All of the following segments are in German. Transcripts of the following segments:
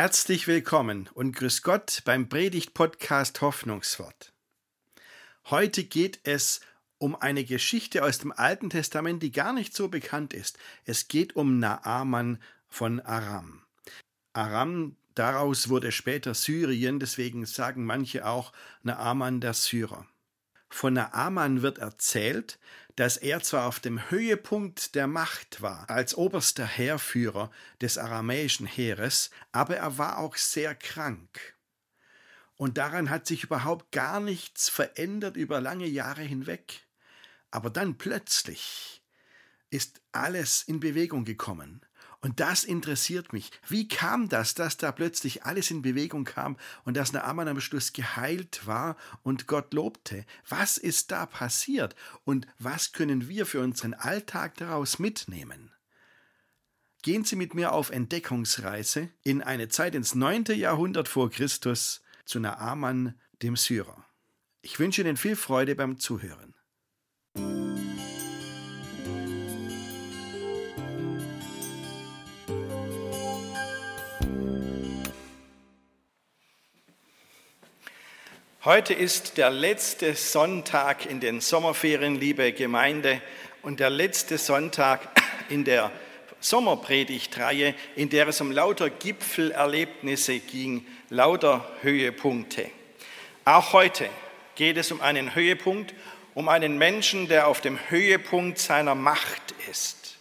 Herzlich willkommen und grüß Gott beim Predigt-Podcast Hoffnungswort. Heute geht es um eine Geschichte aus dem Alten Testament, die gar nicht so bekannt ist. Es geht um Naaman von Aram. Aram, daraus wurde später Syrien, deswegen sagen manche auch Naaman der Syrer. Von Naaman wird erzählt, dass er zwar auf dem Höhepunkt der Macht war, als oberster Heerführer des aramäischen Heeres, aber er war auch sehr krank. Und daran hat sich überhaupt gar nichts verändert über lange Jahre hinweg. Aber dann plötzlich ist alles in Bewegung gekommen. Und das interessiert mich. Wie kam das, dass da plötzlich alles in Bewegung kam und dass Naaman am Schluss geheilt war und Gott lobte? Was ist da passiert und was können wir für unseren Alltag daraus mitnehmen? Gehen Sie mit mir auf Entdeckungsreise in eine Zeit ins 9. Jahrhundert vor Christus zu Naaman, dem Syrer. Ich wünsche Ihnen viel Freude beim Zuhören. Heute ist der letzte Sonntag in den Sommerferien, liebe Gemeinde, und der letzte Sonntag in der Sommerpredigtreihe, in der es um lauter Gipfelerlebnisse ging, lauter Höhepunkte. Auch heute geht es um einen Höhepunkt, um einen Menschen, der auf dem Höhepunkt seiner Macht ist.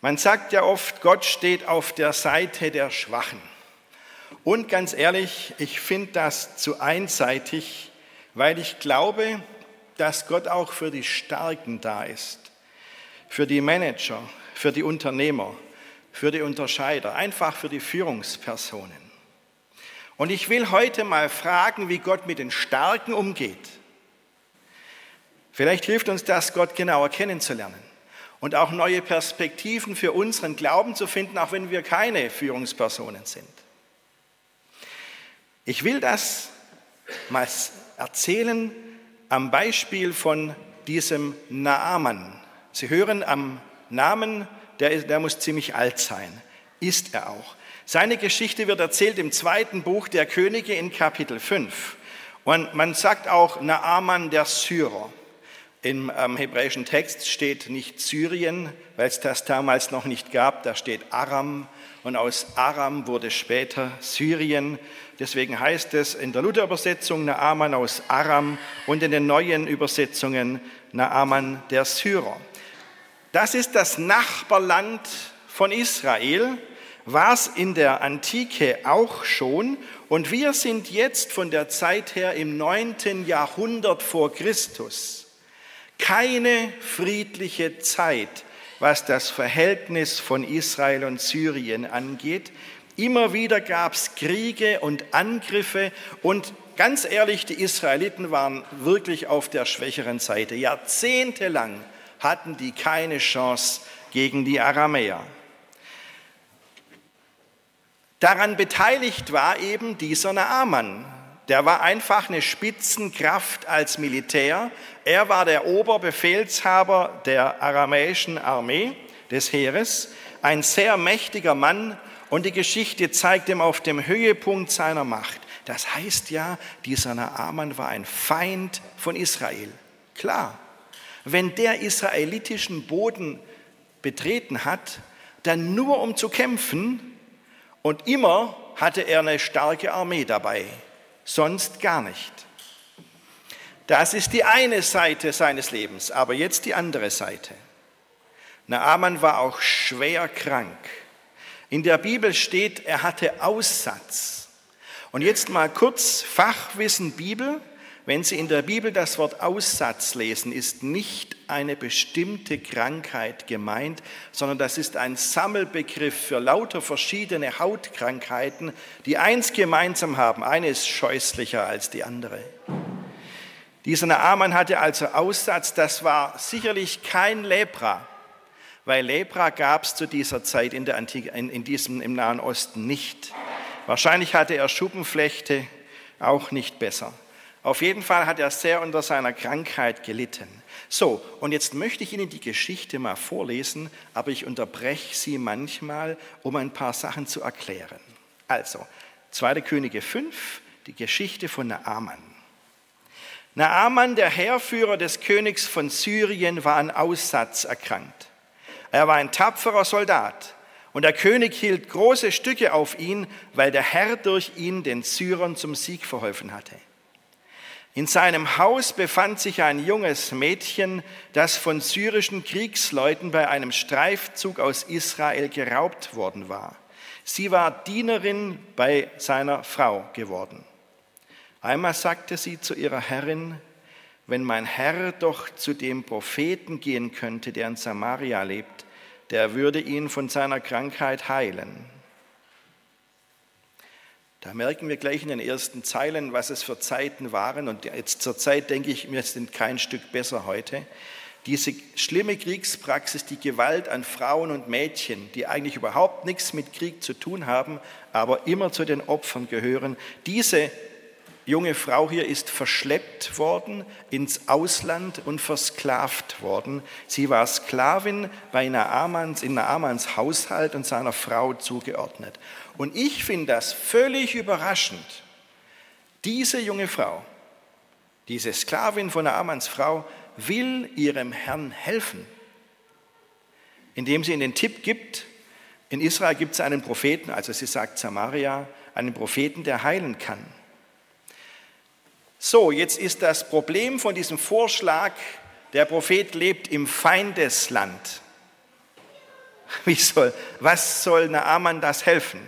Man sagt ja oft, Gott steht auf der Seite der Schwachen. Und ganz ehrlich, ich finde das zu einseitig, weil ich glaube, dass Gott auch für die Starken da ist, für die Manager, für die Unternehmer, für die Unterscheider, einfach für die Führungspersonen. Und ich will heute mal fragen, wie Gott mit den Starken umgeht. Vielleicht hilft uns das, Gott genauer kennenzulernen und auch neue Perspektiven für unseren Glauben zu finden, auch wenn wir keine Führungspersonen sind. Ich will das mal erzählen am Beispiel von diesem Naaman. Sie hören am Namen, der, der muss ziemlich alt sein. Ist er auch. Seine Geschichte wird erzählt im zweiten Buch der Könige in Kapitel 5. Und man sagt auch Naaman der Syrer. Im hebräischen Text steht nicht Syrien, weil es das damals noch nicht gab, da steht Aram. Und aus Aram wurde später Syrien. Deswegen heißt es in der Luther-Übersetzung Naaman aus Aram und in den neuen Übersetzungen Naaman der Syrer. Das ist das Nachbarland von Israel, war es in der Antike auch schon. Und wir sind jetzt von der Zeit her im 9. Jahrhundert vor Christus. Keine friedliche Zeit, was das Verhältnis von Israel und Syrien angeht. Immer wieder gab es Kriege und Angriffe und ganz ehrlich, die Israeliten waren wirklich auf der schwächeren Seite. Jahrzehntelang hatten die keine Chance gegen die Aramäer. Daran beteiligt war eben dieser Naaman. Der war einfach eine Spitzenkraft als Militär. Er war der Oberbefehlshaber der aramäischen Armee des Heeres, ein sehr mächtiger Mann, und die Geschichte zeigt ihm auf dem Höhepunkt seiner Macht. Das heißt ja, dieser Naaman war ein Feind von Israel. Klar, wenn der israelitischen Boden betreten hat, dann nur um zu kämpfen und immer hatte er eine starke Armee dabei, sonst gar nicht. Das ist die eine Seite seines Lebens, aber jetzt die andere Seite. Naaman war auch schwer krank. In der Bibel steht, er hatte Aussatz. Und jetzt mal kurz Fachwissen Bibel. Wenn Sie in der Bibel das Wort Aussatz lesen, ist nicht eine bestimmte Krankheit gemeint, sondern das ist ein Sammelbegriff für lauter verschiedene Hautkrankheiten, die eins gemeinsam haben. Eine ist scheußlicher als die andere. Dieser Naaman hatte also Aussatz, das war sicherlich kein Lepra, weil Lepra gab es zu dieser Zeit in, der Antike, in, in diesem, im Nahen Osten nicht. Wahrscheinlich hatte er Schuppenflechte, auch nicht besser. Auf jeden Fall hat er sehr unter seiner Krankheit gelitten. So, und jetzt möchte ich Ihnen die Geschichte mal vorlesen, aber ich unterbreche sie manchmal, um ein paar Sachen zu erklären. Also, 2. Könige 5, die Geschichte von Naaman. Naaman, der Heerführer des Königs von Syrien, war an Aussatz erkrankt. Er war ein tapferer Soldat und der König hielt große Stücke auf ihn, weil der Herr durch ihn den Syrern zum Sieg verholfen hatte. In seinem Haus befand sich ein junges Mädchen, das von syrischen Kriegsleuten bei einem Streifzug aus Israel geraubt worden war. Sie war Dienerin bei seiner Frau geworden. Einmal sagte sie zu ihrer Herrin, wenn mein Herr doch zu dem Propheten gehen könnte, der in Samaria lebt, der würde ihn von seiner Krankheit heilen. Da merken wir gleich in den ersten Zeilen, was es für Zeiten waren. Und jetzt zur Zeit denke ich, wir sind kein Stück besser heute. Diese schlimme Kriegspraxis, die Gewalt an Frauen und Mädchen, die eigentlich überhaupt nichts mit Krieg zu tun haben, aber immer zu den Opfern gehören, diese junge Frau hier ist verschleppt worden ins Ausland und versklavt worden. Sie war Sklavin bei Naamans, in Naamans Haushalt und seiner Frau zugeordnet. Und ich finde das völlig überraschend. Diese junge Frau, diese Sklavin von Naamans Frau, will ihrem Herrn helfen, indem sie ihnen den Tipp gibt, in Israel gibt es einen Propheten, also sie sagt Samaria, einen Propheten, der heilen kann. So, jetzt ist das Problem von diesem Vorschlag, der Prophet lebt im Feindesland. Wie soll, was soll Naaman das helfen?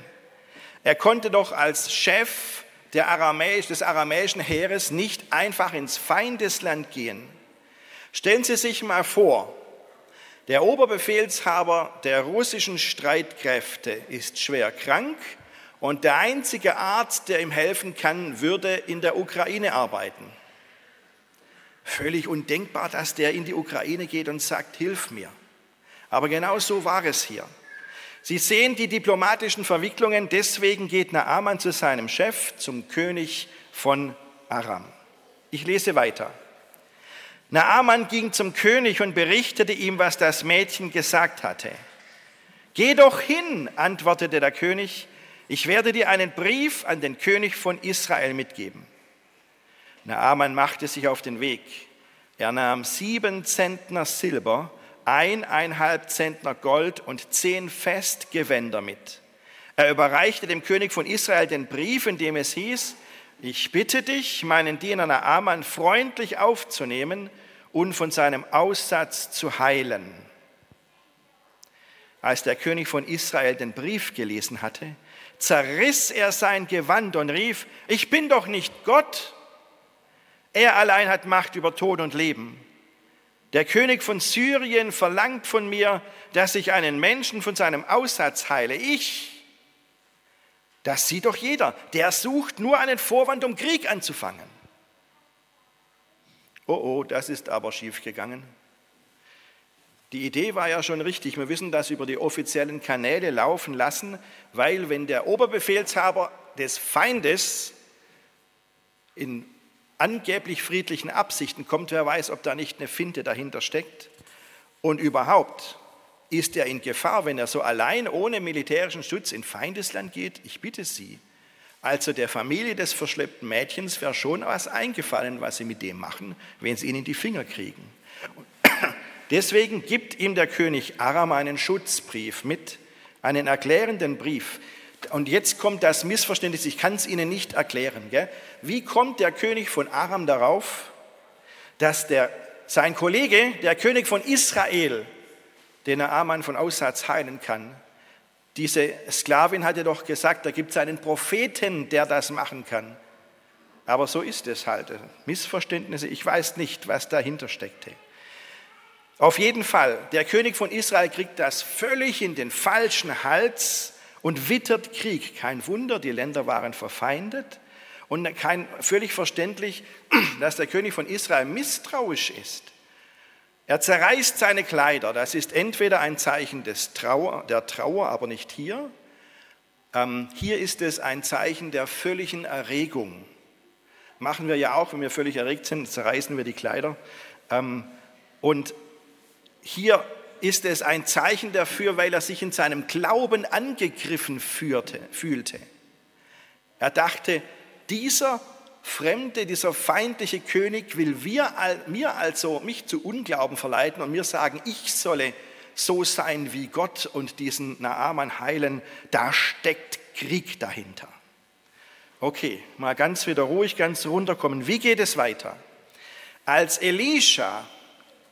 Er konnte doch als Chef Aramäisch, des aramäischen Heeres nicht einfach ins Feindesland gehen. Stellen Sie sich mal vor, der Oberbefehlshaber der russischen Streitkräfte ist schwer krank und der einzige Arzt, der ihm helfen kann, würde in der Ukraine arbeiten. Völlig undenkbar, dass der in die Ukraine geht und sagt, hilf mir. Aber genau so war es hier. Sie sehen die diplomatischen Verwicklungen, deswegen geht Naaman zu seinem Chef, zum König von Aram. Ich lese weiter. Naaman ging zum König und berichtete ihm, was das Mädchen gesagt hatte. Geh doch hin, antwortete der König, ich werde dir einen Brief an den König von Israel mitgeben. Naaman machte sich auf den Weg. Er nahm sieben Zentner Silber, eineinhalb Zentner Gold und zehn Festgewänder mit. Er überreichte dem König von Israel den Brief, in dem es hieß, ich bitte dich, meinen Diener Naaman freundlich aufzunehmen und von seinem Aussatz zu heilen. Als der König von Israel den Brief gelesen hatte, zerriss er sein Gewand und rief, ich bin doch nicht Gott. Er allein hat Macht über Tod und Leben. Der König von Syrien verlangt von mir, dass ich einen Menschen von seinem Aussatz heile. Ich. Das sieht doch jeder. Der sucht nur einen Vorwand, um Krieg anzufangen. Oh oh, das ist aber schiefgegangen. Die Idee war ja schon richtig. Wir wissen das über die offiziellen Kanäle laufen lassen, weil wenn der Oberbefehlshaber des Feindes in angeblich friedlichen Absichten kommt, wer weiß, ob da nicht eine Finte dahinter steckt. Und überhaupt ist er in Gefahr, wenn er so allein ohne militärischen Schutz in Feindesland geht? Ich bitte Sie. Also der Familie des verschleppten Mädchens wäre schon was eingefallen, was sie mit dem machen, wenn sie ihn in die Finger kriegen. Deswegen gibt ihm der König Aram einen Schutzbrief mit, einen erklärenden Brief. Und jetzt kommt das Missverständnis, ich kann es Ihnen nicht erklären. Gell? Wie kommt der König von Aram darauf, dass der, sein Kollege, der König von Israel, den er Aman von Aussatz heilen kann, diese Sklavin hatte doch gesagt, da gibt es einen Propheten, der das machen kann. Aber so ist es halt. Missverständnisse, ich weiß nicht, was dahinter steckte. Auf jeden Fall, der König von Israel kriegt das völlig in den falschen Hals und wittert Krieg. Kein Wunder, die Länder waren verfeindet und kein, völlig verständlich, dass der König von Israel misstrauisch ist. Er zerreißt seine Kleider. Das ist entweder ein Zeichen des Trauer, der Trauer, aber nicht hier. Ähm, hier ist es ein Zeichen der völligen Erregung. Machen wir ja auch, wenn wir völlig erregt sind, zerreißen wir die Kleider. Ähm, und hier ist es ein Zeichen dafür, weil er sich in seinem Glauben angegriffen führte, fühlte. Er dachte, dieser Fremde, dieser feindliche König will wir, mir also mich zu Unglauben verleiten und mir sagen, ich solle so sein wie Gott und diesen Naaman heilen. Da steckt Krieg dahinter. Okay, mal ganz wieder ruhig, ganz runterkommen. Wie geht es weiter? Als Elisha,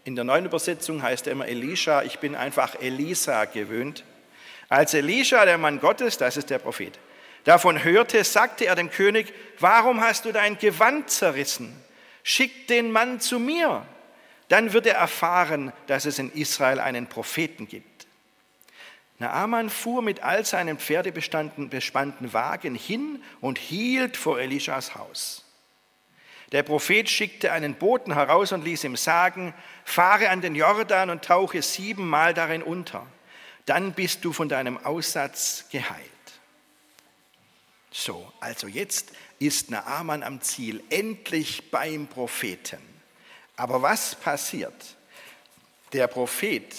in der neuen Übersetzung heißt er immer Elisha, ich bin einfach Elisa gewöhnt. Als Elisha, der Mann Gottes, das ist der Prophet, davon hörte, sagte er dem König, warum hast du dein Gewand zerrissen? Schick den Mann zu mir, dann wird er erfahren, dass es in Israel einen Propheten gibt. Naaman fuhr mit all seinen pferdebespannten Wagen hin und hielt vor Elishas Haus. Der Prophet schickte einen Boten heraus und ließ ihm sagen, fahre an den Jordan und tauche siebenmal darin unter. Dann bist du von deinem Aussatz geheilt. So, also jetzt ist Naaman am Ziel, endlich beim Propheten. Aber was passiert? Der Prophet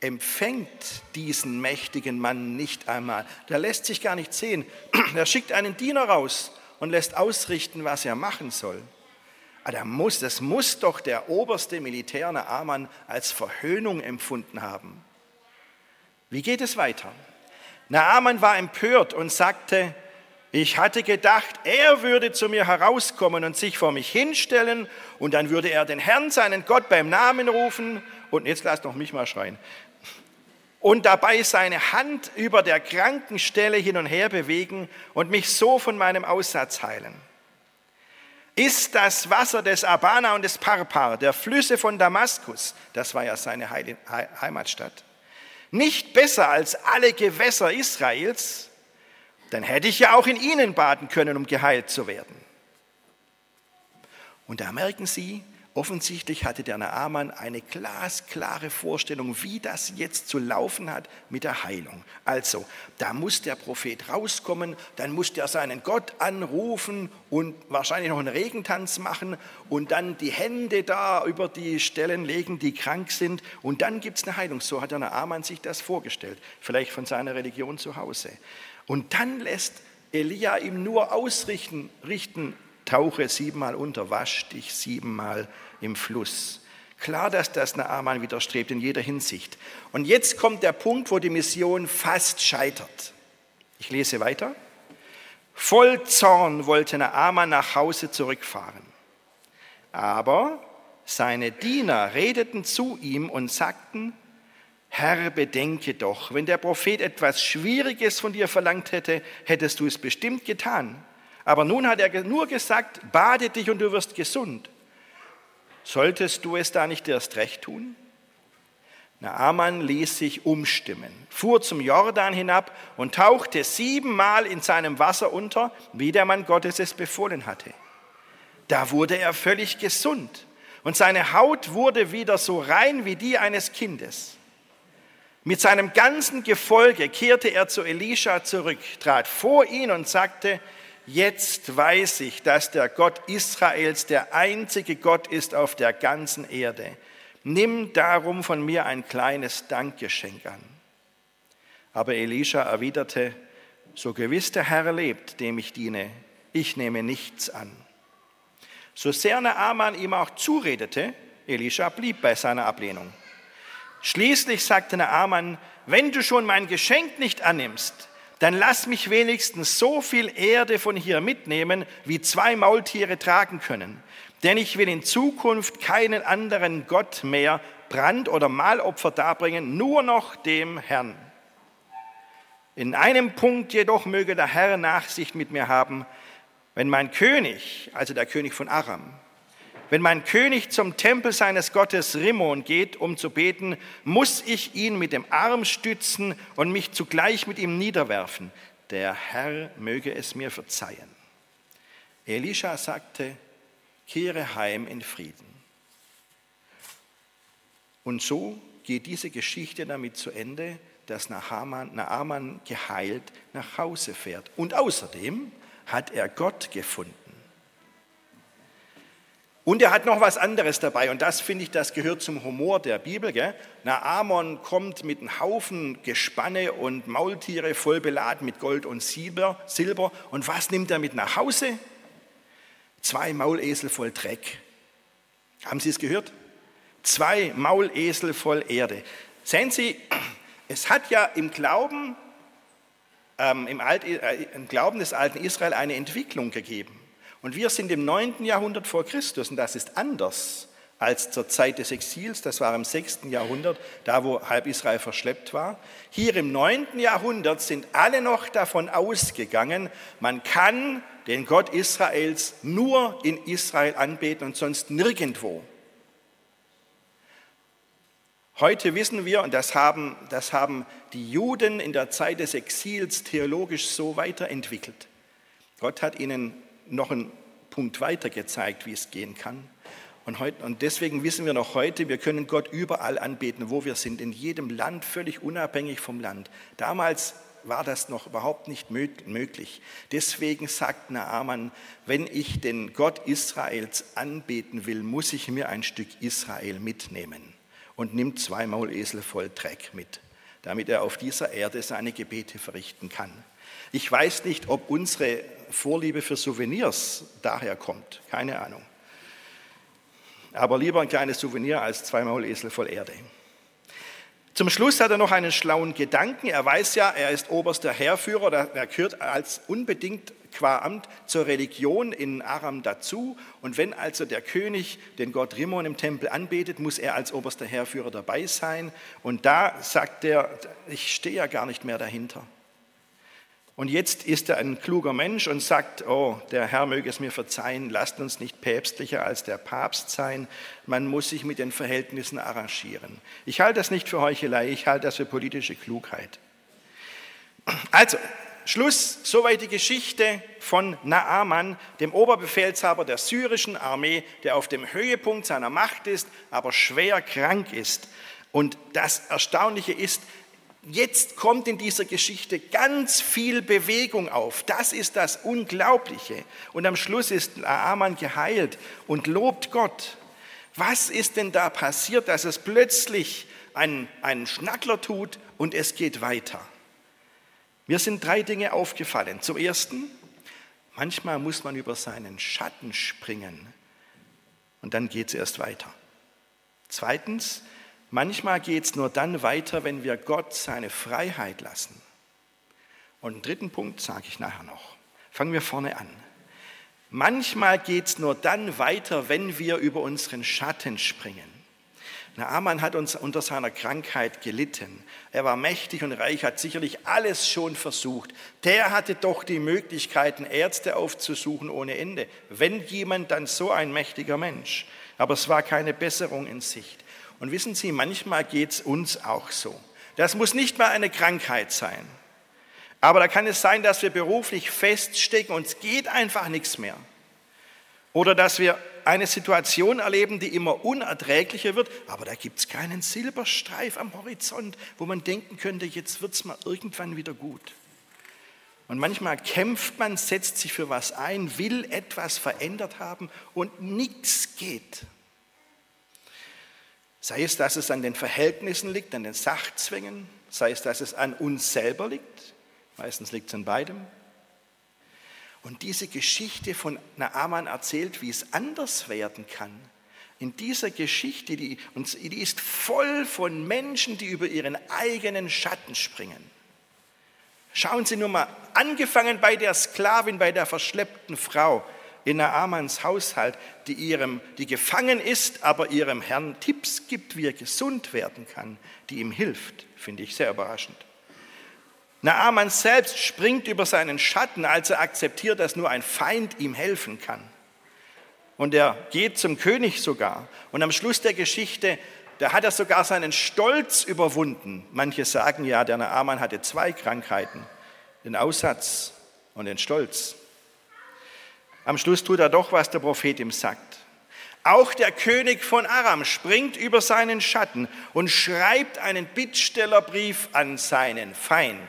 empfängt diesen mächtigen Mann nicht einmal. Der lässt sich gar nicht sehen. Er schickt einen Diener raus und lässt ausrichten, was er machen soll. Ah, muss, das muss doch der oberste Militär Naaman als Verhöhnung empfunden haben. Wie geht es weiter? Naaman war empört und sagte, ich hatte gedacht, er würde zu mir herauskommen und sich vor mich hinstellen und dann würde er den Herrn, seinen Gott, beim Namen rufen und jetzt lass doch mich mal schreien. Und dabei seine Hand über der kranken Stelle hin und her bewegen und mich so von meinem Aussatz heilen ist das Wasser des Abana und des Parpar, der Flüsse von Damaskus, das war ja seine Heimatstadt, nicht besser als alle Gewässer Israels, dann hätte ich ja auch in ihnen baden können, um geheilt zu werden. Und da merken Sie, Offensichtlich hatte der Naaman eine glasklare Vorstellung, wie das jetzt zu laufen hat mit der Heilung. Also, da muss der Prophet rauskommen, dann muss der seinen Gott anrufen und wahrscheinlich noch einen Regentanz machen und dann die Hände da über die Stellen legen, die krank sind und dann gibt es eine Heilung. So hat der Naaman sich das vorgestellt, vielleicht von seiner Religion zu Hause. Und dann lässt Elia ihm nur ausrichten, richten, tauche siebenmal unter, wasch dich siebenmal im Fluss. Klar, dass das Naaman widerstrebt in jeder Hinsicht. Und jetzt kommt der Punkt, wo die Mission fast scheitert. Ich lese weiter. Voll Zorn wollte Naaman nach Hause zurückfahren. Aber seine Diener redeten zu ihm und sagten, Herr, bedenke doch, wenn der Prophet etwas Schwieriges von dir verlangt hätte, hättest du es bestimmt getan. Aber nun hat er nur gesagt, bade dich und du wirst gesund. Solltest du es da nicht erst recht tun? Naaman ließ sich umstimmen, fuhr zum Jordan hinab und tauchte siebenmal in seinem Wasser unter, wie der Mann Gottes es befohlen hatte. Da wurde er völlig gesund und seine Haut wurde wieder so rein wie die eines Kindes. Mit seinem ganzen Gefolge kehrte er zu Elisha zurück, trat vor ihn und sagte, Jetzt weiß ich, dass der Gott Israels der einzige Gott ist auf der ganzen Erde. Nimm darum von mir ein kleines Dankgeschenk an. Aber Elisha erwiderte, so gewiss der Herr lebt, dem ich diene, ich nehme nichts an. So sehr Naaman ihm auch zuredete, Elisha blieb bei seiner Ablehnung. Schließlich sagte Naaman, wenn du schon mein Geschenk nicht annimmst, dann lass mich wenigstens so viel Erde von hier mitnehmen, wie zwei Maultiere tragen können. Denn ich will in Zukunft keinen anderen Gott mehr Brand- oder Mahlopfer darbringen, nur noch dem Herrn. In einem Punkt jedoch möge der Herr Nachsicht mit mir haben, wenn mein König, also der König von Aram, wenn mein König zum Tempel seines Gottes Rimmon geht, um zu beten, muss ich ihn mit dem Arm stützen und mich zugleich mit ihm niederwerfen. Der Herr möge es mir verzeihen. Elisha sagte, kehre heim in Frieden. Und so geht diese Geschichte damit zu Ende, dass Naaman, geheilt nach Hause fährt. Und außerdem hat er Gott gefunden. Und er hat noch was anderes dabei und das finde ich, das gehört zum Humor der Bibel. Gell? Amon kommt mit einem Haufen Gespanne und Maultiere voll beladen mit Gold und Silber, Silber. Und was nimmt er mit nach Hause? Zwei Maulesel voll Dreck. Haben Sie es gehört? Zwei Maulesel voll Erde. Sehen Sie, es hat ja im Glauben, ähm, im, Alt, äh, im Glauben des alten Israel eine Entwicklung gegeben. Und wir sind im 9. Jahrhundert vor Christus und das ist anders als zur Zeit des Exils, das war im 6. Jahrhundert, da wo halb Israel verschleppt war. Hier im 9. Jahrhundert sind alle noch davon ausgegangen, man kann den Gott Israels nur in Israel anbeten und sonst nirgendwo. Heute wissen wir, und das haben, das haben die Juden in der Zeit des Exils theologisch so weiterentwickelt. Gott hat ihnen noch einen Punkt weiter gezeigt, wie es gehen kann. Und, heute, und deswegen wissen wir noch heute, wir können Gott überall anbeten, wo wir sind, in jedem Land, völlig unabhängig vom Land. Damals war das noch überhaupt nicht möglich. Deswegen sagt Naaman, wenn ich den Gott Israels anbeten will, muss ich mir ein Stück Israel mitnehmen und nimmt zwei Maulesel voll Dreck mit, damit er auf dieser Erde seine Gebete verrichten kann. Ich weiß nicht, ob unsere Vorliebe für Souvenirs daher kommt. Keine Ahnung. Aber lieber ein kleines Souvenir als zwei Maulesel voll Erde. Zum Schluss hat er noch einen schlauen Gedanken. Er weiß ja, er ist oberster Heerführer, er gehört als unbedingt qua Amt zur Religion in Aram dazu. Und wenn also der König den Gott Rimmon im Tempel anbetet, muss er als oberster Heerführer dabei sein. Und da sagt er, ich stehe ja gar nicht mehr dahinter. Und jetzt ist er ein kluger Mensch und sagt, oh, der Herr möge es mir verzeihen, lasst uns nicht päpstlicher als der Papst sein, man muss sich mit den Verhältnissen arrangieren. Ich halte das nicht für Heuchelei, ich halte das für politische Klugheit. Also, Schluss, soweit die Geschichte von Naaman, dem Oberbefehlshaber der syrischen Armee, der auf dem Höhepunkt seiner Macht ist, aber schwer krank ist. Und das Erstaunliche ist, Jetzt kommt in dieser Geschichte ganz viel Bewegung auf. Das ist das Unglaubliche. Und am Schluss ist Naaman geheilt und lobt Gott. Was ist denn da passiert, dass es plötzlich einen, einen Schnackler tut und es geht weiter? Mir sind drei Dinge aufgefallen. Zum Ersten, manchmal muss man über seinen Schatten springen und dann geht es erst weiter. Zweitens, Manchmal geht es nur dann weiter, wenn wir Gott seine Freiheit lassen. Und einen dritten Punkt sage ich nachher noch. Fangen wir vorne an. Manchmal geht es nur dann weiter, wenn wir über unseren Schatten springen. Naaman hat uns unter seiner Krankheit gelitten. Er war mächtig und reich, hat sicherlich alles schon versucht. Der hatte doch die Möglichkeiten, Ärzte aufzusuchen ohne Ende. Wenn jemand, dann so ein mächtiger Mensch. Aber es war keine Besserung in Sicht. Und wissen Sie, manchmal geht es uns auch so. Das muss nicht mal eine Krankheit sein. Aber da kann es sein, dass wir beruflich feststecken und es geht einfach nichts mehr. Oder dass wir eine Situation erleben, die immer unerträglicher wird, aber da gibt es keinen Silberstreif am Horizont, wo man denken könnte, jetzt wird es mal irgendwann wieder gut. Und manchmal kämpft man, setzt sich für was ein, will etwas verändert haben und nichts geht. Sei es, dass es an den Verhältnissen liegt, an den Sachzwängen, sei es, dass es an uns selber liegt, meistens liegt es an beidem. Und diese Geschichte von Naaman erzählt, wie es anders werden kann. In dieser Geschichte, die, die ist voll von Menschen, die über ihren eigenen Schatten springen. Schauen Sie nur mal, angefangen bei der Sklavin, bei der verschleppten Frau, in Naamans Haushalt, die, ihrem, die gefangen ist, aber ihrem Herrn Tipps gibt, wie er gesund werden kann, die ihm hilft, finde ich sehr überraschend. Naaman selbst springt über seinen Schatten, als er akzeptiert, dass nur ein Feind ihm helfen kann. Und er geht zum König sogar. Und am Schluss der Geschichte, da hat er sogar seinen Stolz überwunden. Manche sagen ja, der Naaman hatte zwei Krankheiten, den Aussatz und den Stolz. Am Schluss tut er doch, was der Prophet ihm sagt. Auch der König von Aram springt über seinen Schatten und schreibt einen Bittstellerbrief an seinen Feind.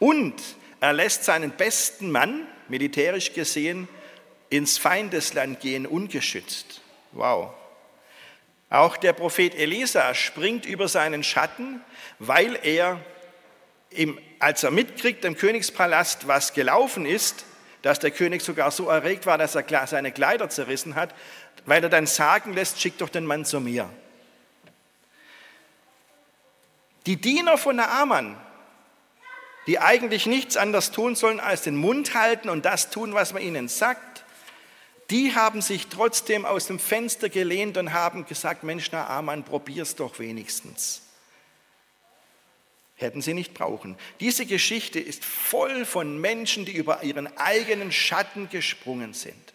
Und er lässt seinen besten Mann, militärisch gesehen, ins Feindesland gehen, ungeschützt. Wow. Auch der Prophet Elisa springt über seinen Schatten, weil er, im, als er mitkriegt im Königspalast, was gelaufen ist, dass der König sogar so erregt war, dass er seine Kleider zerrissen hat, weil er dann sagen lässt, schick doch den Mann zu mir. Die Diener von Naaman, die eigentlich nichts anderes tun sollen, als den Mund halten und das tun, was man ihnen sagt, die haben sich trotzdem aus dem Fenster gelehnt und haben gesagt, Mensch, Naaman, probier's doch wenigstens. Hätten sie nicht brauchen. Diese Geschichte ist voll von Menschen, die über ihren eigenen Schatten gesprungen sind.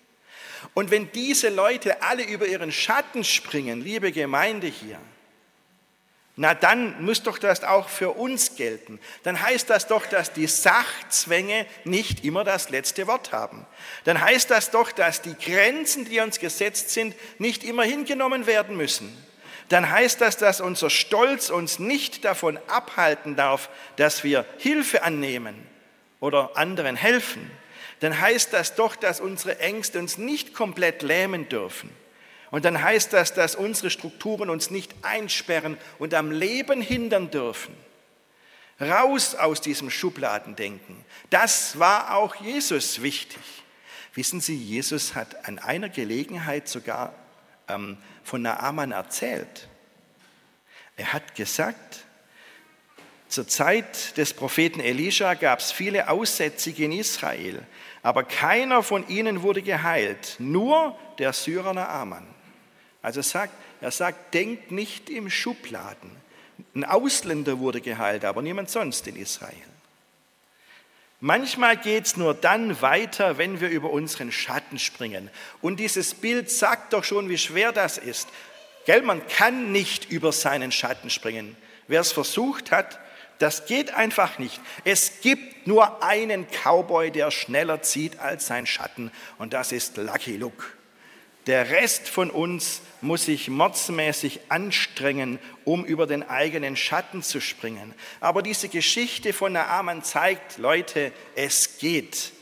Und wenn diese Leute alle über ihren Schatten springen, liebe Gemeinde hier, na dann muss doch das auch für uns gelten. Dann heißt das doch, dass die Sachzwänge nicht immer das letzte Wort haben. Dann heißt das doch, dass die Grenzen, die uns gesetzt sind, nicht immer hingenommen werden müssen. Dann heißt das, dass unser Stolz uns nicht davon abhalten darf, dass wir Hilfe annehmen oder anderen helfen. Dann heißt das doch, dass unsere Ängste uns nicht komplett lähmen dürfen und dann heißt das, dass unsere Strukturen uns nicht einsperren und am Leben hindern dürfen. Raus aus diesem Schubladendenken. Das war auch Jesus wichtig. Wissen Sie, Jesus hat an einer Gelegenheit sogar ähm, von Naaman erzählt. Er hat gesagt, zur Zeit des Propheten Elisha gab es viele Aussätzige in Israel, aber keiner von ihnen wurde geheilt, nur der Syrer Naaman. Also sagt, er sagt, denkt nicht im Schubladen. Ein Ausländer wurde geheilt, aber niemand sonst in Israel. Manchmal geht es nur dann weiter, wenn wir über unseren Schatten springen. Und dieses Bild sagt doch schon, wie schwer das ist. Gell, man kann nicht über seinen Schatten springen. Wer es versucht hat, das geht einfach nicht. Es gibt nur einen Cowboy, der schneller zieht als sein Schatten, und das ist Lucky Luke. Der Rest von uns muss sich mordsmäßig anstrengen, um über den eigenen Schatten zu springen. Aber diese Geschichte von Naaman zeigt, Leute, es geht.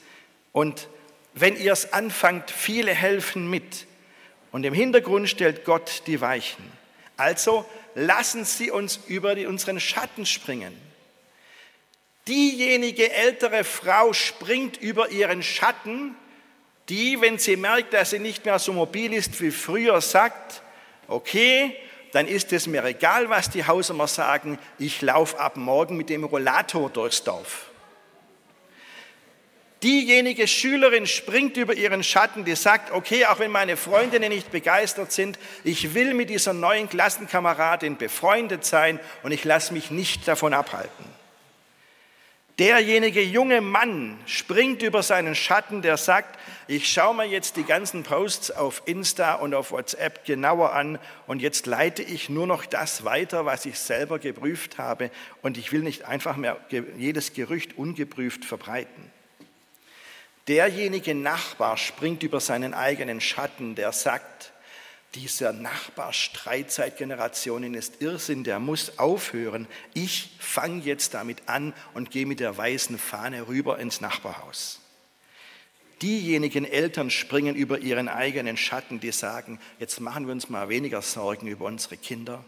Und wenn ihr es anfangt, viele helfen mit. Und im Hintergrund stellt Gott die Weichen. Also lassen Sie uns über unseren Schatten springen. Diejenige ältere Frau springt über ihren Schatten, die, wenn sie merkt, dass sie nicht mehr so mobil ist wie früher, sagt, okay, dann ist es mir egal, was die Hausamer sagen, ich laufe ab morgen mit dem Rollator durchs Dorf. Diejenige Schülerin springt über ihren Schatten, die sagt, okay, auch wenn meine Freundinnen nicht begeistert sind, ich will mit dieser neuen Klassenkameradin befreundet sein und ich lasse mich nicht davon abhalten. Derjenige junge Mann springt über seinen Schatten, der sagt, ich schaue mir jetzt die ganzen Posts auf Insta und auf WhatsApp genauer an und jetzt leite ich nur noch das weiter, was ich selber geprüft habe und ich will nicht einfach mehr jedes Gerücht ungeprüft verbreiten. Derjenige Nachbar springt über seinen eigenen Schatten, der sagt, dieser Nachbarstreit seit Generationen ist Irrsinn, der muss aufhören. Ich fange jetzt damit an und gehe mit der weißen Fahne rüber ins Nachbarhaus. Diejenigen Eltern springen über ihren eigenen Schatten, die sagen, jetzt machen wir uns mal weniger Sorgen über unsere Kinder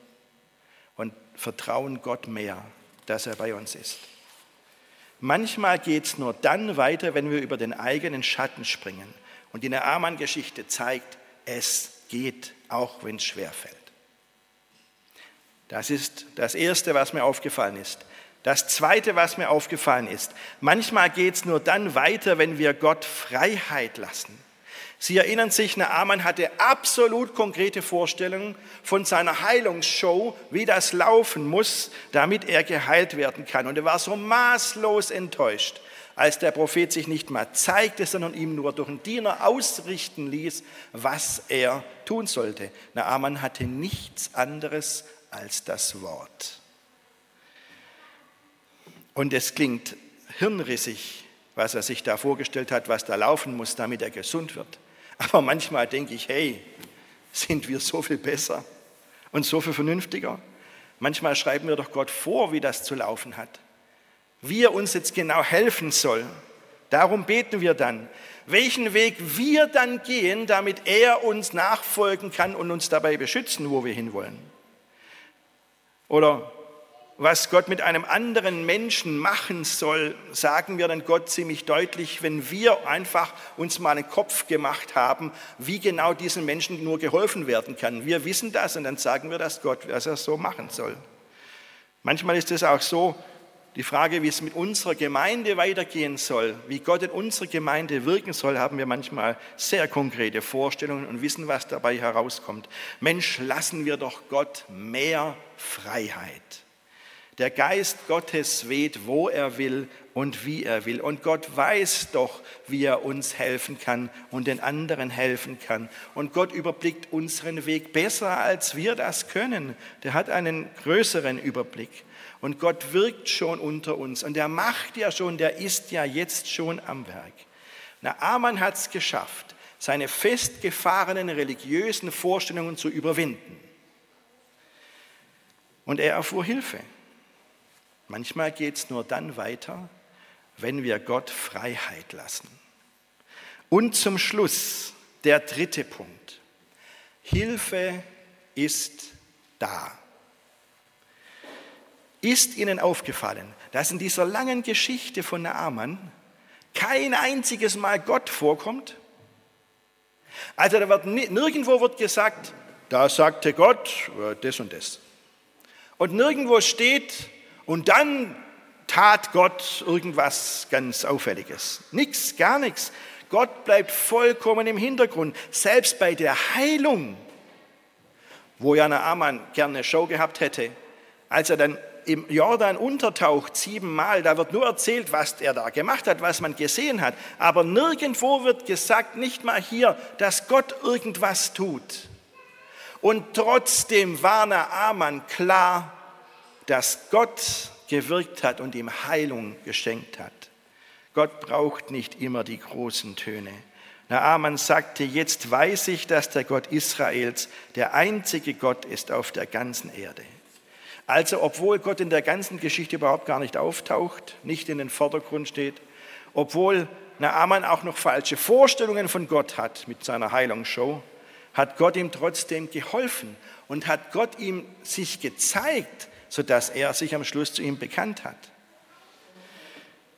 und vertrauen Gott mehr, dass er bei uns ist. Manchmal geht es nur dann weiter, wenn wir über den eigenen Schatten springen. Und die Naaman-Geschichte zeigt, es geht, auch wenn es schwer fällt. Das ist das Erste, was mir aufgefallen ist. Das Zweite, was mir aufgefallen ist, manchmal geht es nur dann weiter, wenn wir Gott Freiheit lassen. Sie erinnern sich, Naaman hatte absolut konkrete Vorstellungen von seiner Heilungsshow, wie das laufen muss, damit er geheilt werden kann. Und er war so maßlos enttäuscht, als der Prophet sich nicht mal zeigte, sondern ihm nur durch einen Diener ausrichten ließ, was er tun sollte. Naaman hatte nichts anderes als das Wort. Und es klingt hirnrissig, was er sich da vorgestellt hat, was da laufen muss, damit er gesund wird. Aber manchmal denke ich, hey, sind wir so viel besser und so viel vernünftiger? Manchmal schreiben wir doch Gott vor, wie das zu laufen hat wie er uns jetzt genau helfen soll. Darum beten wir dann, welchen Weg wir dann gehen, damit er uns nachfolgen kann und uns dabei beschützen, wo wir hinwollen. Oder was Gott mit einem anderen Menschen machen soll, sagen wir dann Gott ziemlich deutlich, wenn wir einfach uns mal einen Kopf gemacht haben, wie genau diesen Menschen nur geholfen werden kann. Wir wissen das und dann sagen wir das Gott, was er so machen soll. Manchmal ist es auch so, die Frage, wie es mit unserer Gemeinde weitergehen soll, wie Gott in unserer Gemeinde wirken soll, haben wir manchmal sehr konkrete Vorstellungen und wissen, was dabei herauskommt. Mensch, lassen wir doch Gott mehr Freiheit. Der Geist Gottes weht, wo er will und wie er will. Und Gott weiß doch, wie er uns helfen kann und den anderen helfen kann. Und Gott überblickt unseren Weg besser, als wir das können. Der hat einen größeren Überblick. Und Gott wirkt schon unter uns. Und er macht ja schon, der ist ja jetzt schon am Werk. Na, Aman hat es geschafft, seine festgefahrenen religiösen Vorstellungen zu überwinden. Und er erfuhr Hilfe. Manchmal geht es nur dann weiter, wenn wir Gott Freiheit lassen. Und zum Schluss der dritte Punkt. Hilfe ist da. Ist Ihnen aufgefallen, dass in dieser langen Geschichte von Naaman kein einziges Mal Gott vorkommt? Also da wird nirgendwo wird gesagt, da sagte Gott äh, das und das. Und nirgendwo steht, und dann tat Gott irgendwas ganz Auffälliges. Nichts, gar nichts. Gott bleibt vollkommen im Hintergrund. Selbst bei der Heilung, wo ja Naaman gerne eine Show gehabt hätte, als er dann im Jordan untertaucht siebenmal, da wird nur erzählt, was er da gemacht hat, was man gesehen hat. Aber nirgendwo wird gesagt, nicht mal hier, dass Gott irgendwas tut. Und trotzdem war Naaman klar, dass Gott gewirkt hat und ihm Heilung geschenkt hat. Gott braucht nicht immer die großen Töne. Naaman sagte, jetzt weiß ich, dass der Gott Israels der einzige Gott ist auf der ganzen Erde. Also obwohl Gott in der ganzen Geschichte überhaupt gar nicht auftaucht, nicht in den Vordergrund steht, obwohl Naaman auch noch falsche Vorstellungen von Gott hat mit seiner Heilungsshow, hat Gott ihm trotzdem geholfen und hat Gott ihm sich gezeigt sodass er sich am Schluss zu ihm bekannt hat.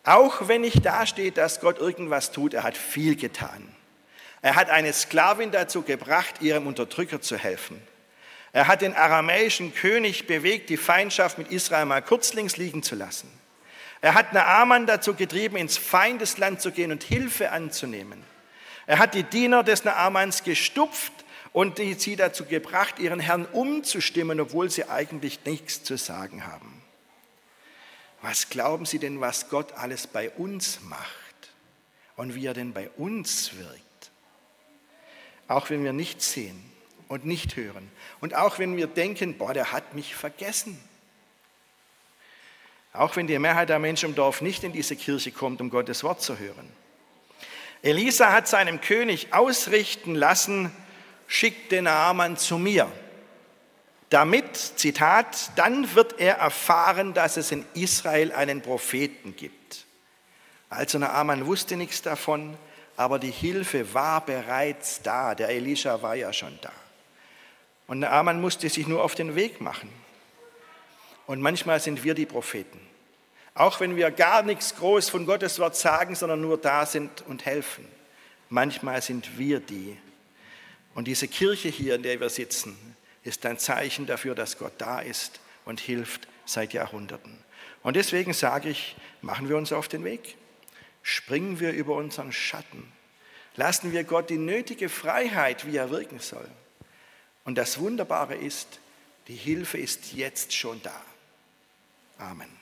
Auch wenn nicht dasteht, dass Gott irgendwas tut, er hat viel getan. Er hat eine Sklavin dazu gebracht, ihrem Unterdrücker zu helfen. Er hat den aramäischen König bewegt, die Feindschaft mit Israel mal kurzlings liegen zu lassen. Er hat Naaman dazu getrieben, ins Feindesland zu gehen und Hilfe anzunehmen. Er hat die Diener des Naamans gestupft und sie dazu gebracht, ihren Herrn umzustimmen, obwohl sie eigentlich nichts zu sagen haben. Was glauben Sie denn, was Gott alles bei uns macht und wie er denn bei uns wirkt? Auch wenn wir nichts sehen und nicht hören und auch wenn wir denken, boah, der hat mich vergessen. Auch wenn die Mehrheit der Menschen im Dorf nicht in diese Kirche kommt, um Gottes Wort zu hören. Elisa hat seinem König ausrichten lassen, schickt den Naaman zu mir, damit, Zitat, dann wird er erfahren, dass es in Israel einen Propheten gibt. Also Naaman wusste nichts davon, aber die Hilfe war bereits da. Der Elisha war ja schon da. Und Naaman musste sich nur auf den Weg machen. Und manchmal sind wir die Propheten. Auch wenn wir gar nichts groß von Gottes Wort sagen, sondern nur da sind und helfen. Manchmal sind wir die, und diese Kirche hier, in der wir sitzen, ist ein Zeichen dafür, dass Gott da ist und hilft seit Jahrhunderten. Und deswegen sage ich, machen wir uns auf den Weg. Springen wir über unseren Schatten. Lassen wir Gott die nötige Freiheit, wie er wirken soll. Und das Wunderbare ist, die Hilfe ist jetzt schon da. Amen.